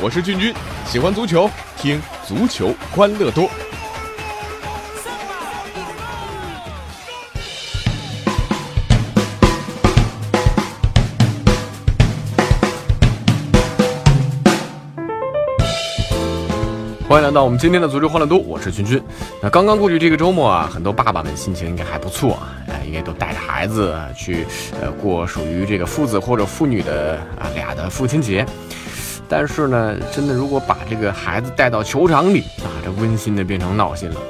我是俊君，喜欢足球，听足球欢乐多。欢迎来到我们今天的足球欢乐多，我是君君。那刚刚过去这个周末啊，很多爸爸们心情应该还不错啊，哎，应该都带着孩子去呃过属于这个父子或者父女的啊俩的父亲节。但是呢，真的如果把这个孩子带到球场里啊，这温馨的变成闹心了。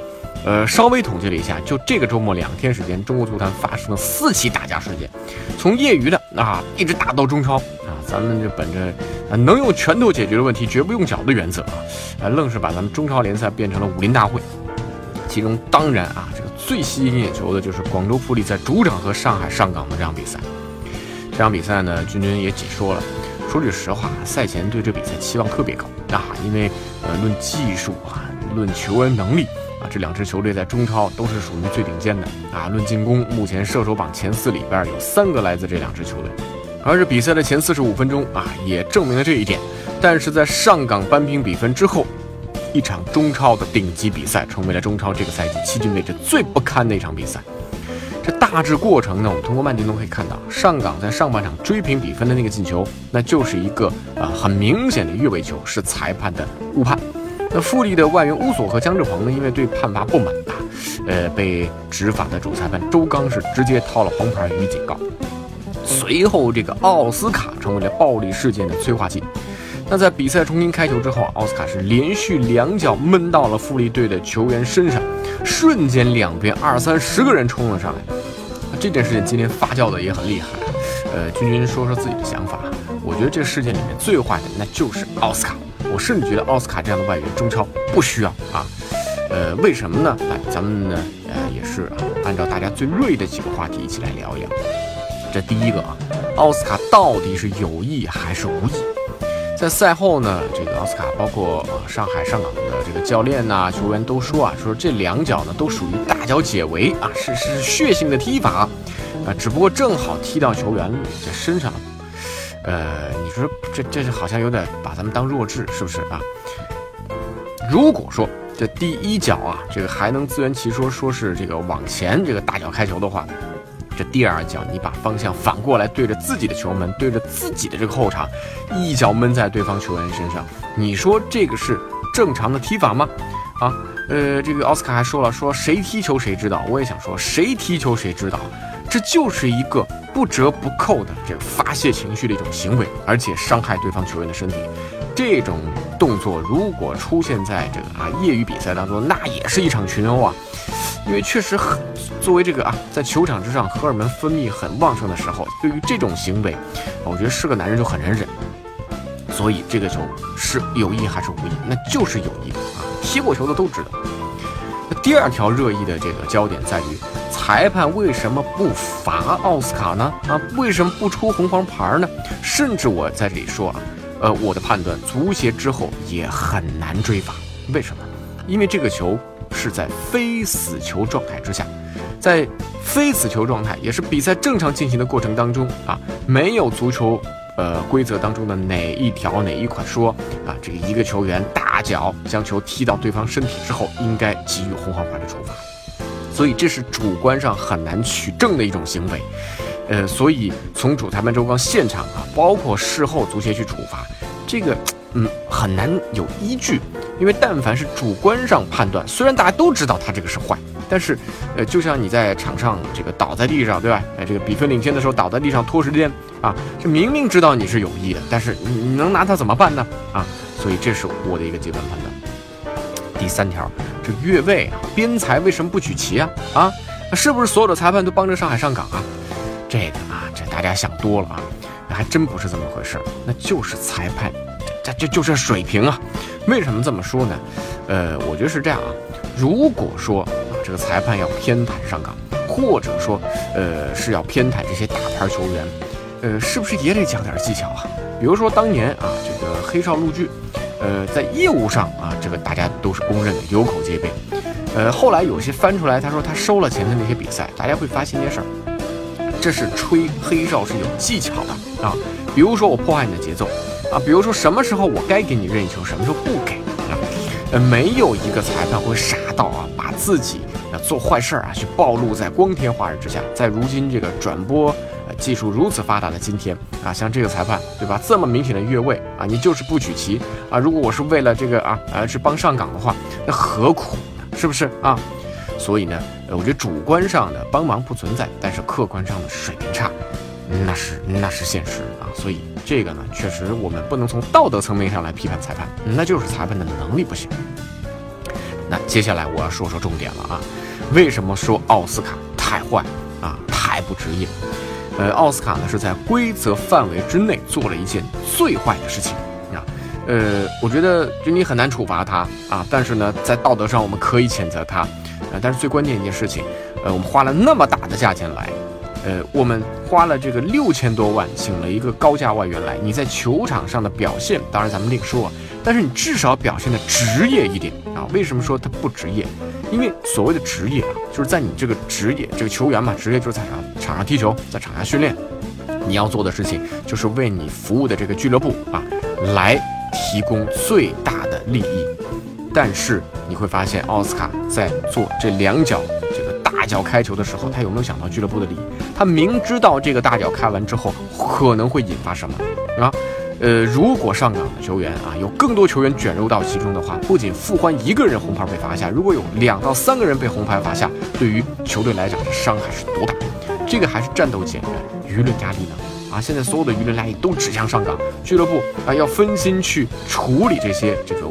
呃，稍微统计了一下，就这个周末两天时间，中国足坛发生了四起打架事件，从业余的啊一直打到中超，咱们就本着啊能用拳头解决的问题绝不用脚的原则啊，啊愣是把咱们中超联赛变成了武林大会。其中当然啊，这个最吸引眼球的就是广州富力在主场和上海上港的这场比赛。这场比赛呢，君君也解说了。说句实话，赛前对这比赛期望特别高啊，因为呃论技术啊，论球员能力。啊，这两支球队在中超都是属于最顶尖的啊。论进攻，目前射手榜前四里边有三个来自这两支球队。而这比赛的前四十五分钟啊，也证明了这一点。但是在上港扳平比分之后，一场中超的顶级比赛成为了中超这个赛季迄今为止最不堪的一场比赛。这大致过程呢，我们通过慢镜头可以看到，上港在上半场追平比分的那个进球，那就是一个呃很明显的越位球，是裁判的误判。那富力的外援乌索和姜志鹏呢？因为对判罚不满啊，呃，被执法的主裁判周刚是直接掏了黄牌予以警告。随后，这个奥斯卡成为了暴力事件的催化剂。那在比赛重新开球之后，奥斯卡是连续两脚闷到了富力队的球员身上，瞬间两边二三十个人冲了上来。这件事情今天发酵的也很厉害。呃，君君说说自己的想法。我觉得这事件里面最坏的那就是奥斯卡。我甚至觉得奥斯卡这样的外援中超不需要啊，呃，为什么呢？来，咱们呢，呃，也是啊，按照大家最热议的几个话题一起来聊一聊。这第一个啊，奥斯卡到底是有意还是无意？在赛后呢，这个奥斯卡包括上海上港的这个教练呐、球员都说啊，说这两脚呢都属于大脚解围啊，是是血性的踢法啊，只不过正好踢到球员这身上了。呃，你说这这是好像有点把咱们当弱智，是不是啊？如果说这第一脚啊，这个还能自圆其说，说是这个往前这个大脚开球的话，这第二脚你把方向反过来对着自己的球门，对着自己的这个后场，一脚闷在对方球员身上，你说这个是正常的踢法吗？啊，呃，这个奥斯卡还说了，说谁踢球谁知道，我也想说，谁踢球谁知道。这就是一个不折不扣的这个发泄情绪的一种行为，而且伤害对方球员的身体。这种动作如果出现在这个啊业余比赛当中，那也是一场群殴啊。因为确实很作为这个啊在球场之上荷尔蒙分泌很旺盛的时候，对于这种行为，我觉得是个男人就很难忍。所以这个球是有意还是无意？那就是有意啊！踢过球的都知道。那第二条热议的这个焦点在于。裁判为什么不罚奥斯卡呢？啊，为什么不出红黄牌呢？甚至我在这里说啊，呃，我的判断，足协之后也很难追罚。为什么？因为这个球是在非死球状态之下，在非死球状态，也是比赛正常进行的过程当中啊，没有足球呃规则当中的哪一条哪一款说啊，这个一个球员大脚将球踢到对方身体之后，应该给予红黄牌的处罚。所以这是主观上很难取证的一种行为，呃，所以从主裁判周刚现场啊，包括事后足协去处罚，这个嗯很难有依据，因为但凡是主观上判断，虽然大家都知道他这个是坏，但是呃，就像你在场上这个倒在地上，对吧？哎，这个比分领先的时候倒在地上拖时间啊，这明明知道你是有意的，但是你你能拿他怎么办呢？啊，所以这是我的一个阶段判断。第三条。这越位啊！边裁为什么不举旗啊？啊，是不是所有的裁判都帮着上海上港啊？这个啊，这大家想多了啊，还真不是这么回事，那就是裁判，这这就是水平啊！为什么这么说呢？呃，我觉得是这样啊，如果说，这个裁判要偏袒上港，或者说呃是要偏袒这些大牌球员，呃，是不是也得讲点技巧啊？比如说当年啊，这个黑哨陆剧。呃，在业务上啊，这个大家都是公认的，有口皆碑。呃，后来有些翻出来，他说他收了钱的那些比赛，大家会发现一件事儿：这是吹黑哨是有技巧的啊。比如说我破坏你的节奏啊，比如说什么时候我该给你任意球，什么时候不给啊？呃，没有一个裁判会傻到啊，把自己啊做坏事儿啊去暴露在光天化日之下。在如今这个转播技术如此发达的今天啊，像这个裁判对吧，这么明显的越位啊，你就是不举旗啊。如果我是为了这个啊呃是帮上岗的话，那何苦呢？是不是啊？所以呢，我觉得主观上的帮忙不存在，但是客观上的水平差，那是那是现实啊。所以这个呢，确实我们不能从道德层面上来批判裁判，那就是裁判的能力不行。那接下来我要说说重点了啊，为什么说奥斯卡太坏啊，太不职业？呃，奥斯卡呢是在规则范围之内做了一件最坏的事情啊。呃，我觉得就你很难处罚他啊，但是呢，在道德上我们可以谴责他。啊，但是最关键一件事情，呃，我们花了那么大的价钱来，呃，我们花了这个六千多万请了一个高价外援来，你在球场上的表现，当然咱们另说，但是你至少表现的职业一点啊。为什么说他不职业？因为所谓的职业啊，就是在你这个职业这个球员嘛，职业就是在场场上踢球，在场下训练，你要做的事情就是为你服务的这个俱乐部啊，来提供最大的利益。但是你会发现，奥斯卡在做这两脚这个大脚开球的时候，他有没有想到俱乐部的利益？他明知道这个大脚开完之后可能会引发什么啊？呃，如果上岗的球员啊有更多球员卷入到其中的话，不仅傅欢一个人红牌被罚下，如果有两到三个人被红牌罚下，对于球队来讲这伤害是多大？这个还是战斗减员，舆论压力呢？啊，现在所有的舆论压力都指向上岗俱乐部啊，要分心去处理这些这个。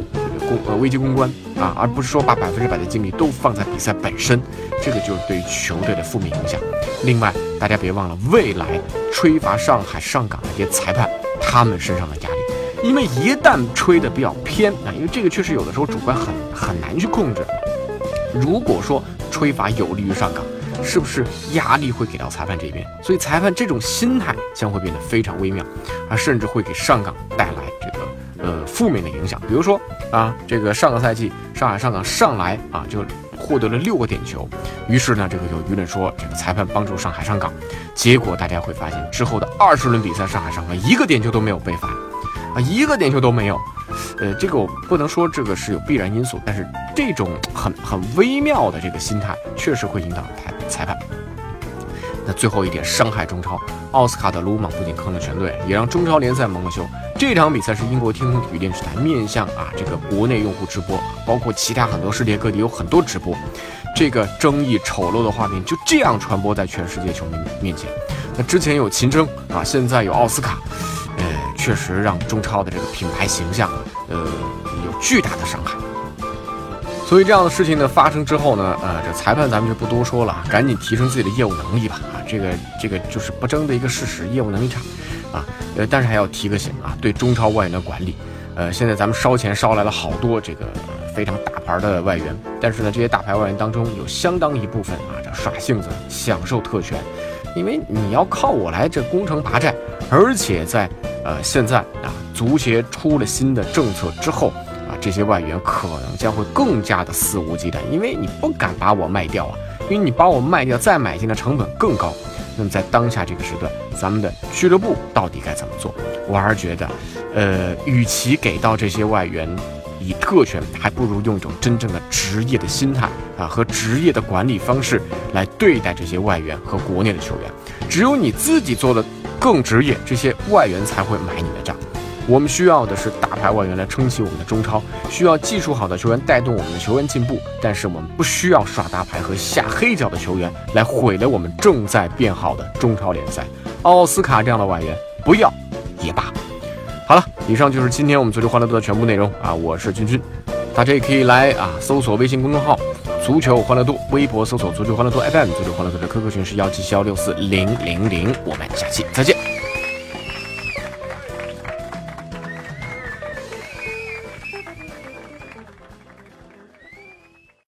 公呃危机公关啊，而不是说把百分之百的精力都放在比赛本身，这个就是对球队的负面影响。另外，大家别忘了未来吹罚上海上港的这些裁判，他们身上的压力，因为一旦吹的比较偏啊，因为这个确实有的时候主观很很难去控制。如果说吹罚有利于上港，是不是压力会给到裁判这边？所以裁判这种心态将会变得非常微妙，啊，甚至会给上港带来这个呃负面的影响，比如说。啊，这个上个赛季上海上港上来啊就获得了六个点球，于是呢，这个有舆论说这个裁判帮助上海上港，结果大家会发现之后的二十轮比赛，上海上港一个点球都没有被罚，啊，一个点球都没有。呃，这个我不能说这个是有必然因素，但是这种很很微妙的这个心态确实会引导裁裁判。那最后一点，伤害中超，奥斯卡的鲁莽不仅坑了全队，也让中超联赛蒙了羞。这场比赛是英国天空体育电视台面向啊这个国内用户直播，包括其他很多世界各地有很多直播，这个争议丑陋的画面就这样传播在全世界球迷面前。那之前有秦征啊，现在有奥斯卡，呃，确实让中超的这个品牌形象啊呃有巨大的伤害。所以这样的事情呢发生之后呢，呃，这裁判咱们就不多说了，赶紧提升自己的业务能力吧。啊，这个这个就是不争的一个事实，业务能力差，啊，呃，但是还要提个醒啊，对中超外援的管理，呃，现在咱们烧钱烧来了好多这个非常大牌的外援，但是呢，这些大牌外援当中有相当一部分啊，这耍性子，享受特权，因为你要靠我来这攻城拔寨，而且在呃现在啊，足协出了新的政策之后。啊这些外援可能将会更加的肆无忌惮，因为你不敢把我卖掉啊，因为你把我卖掉再买进的成本更高。那么在当下这个时段，咱们的俱乐部到底该怎么做？我还是觉得，呃，与其给到这些外援以特权，还不如用一种真正的职业的心态啊和职业的管理方式来对待这些外援和国内的球员。只有你自己做的更职业，这些外援才会买你的账。我们需要的是大牌外援来撑起我们的中超，需要技术好的球员带动我们的球员进步，但是我们不需要耍大牌和下黑脚的球员来毁了我们正在变好的中超联赛。奥斯卡这样的外援不要也罢。好了，以上就是今天我们足球欢乐多的全部内容啊！我是君君，大家也可以来啊搜索微信公众号“足球欢乐多”，微博搜索“足球欢乐多 FM”，足球欢乐多的 QQ 群是幺七七幺六四零零零。我们下期再见。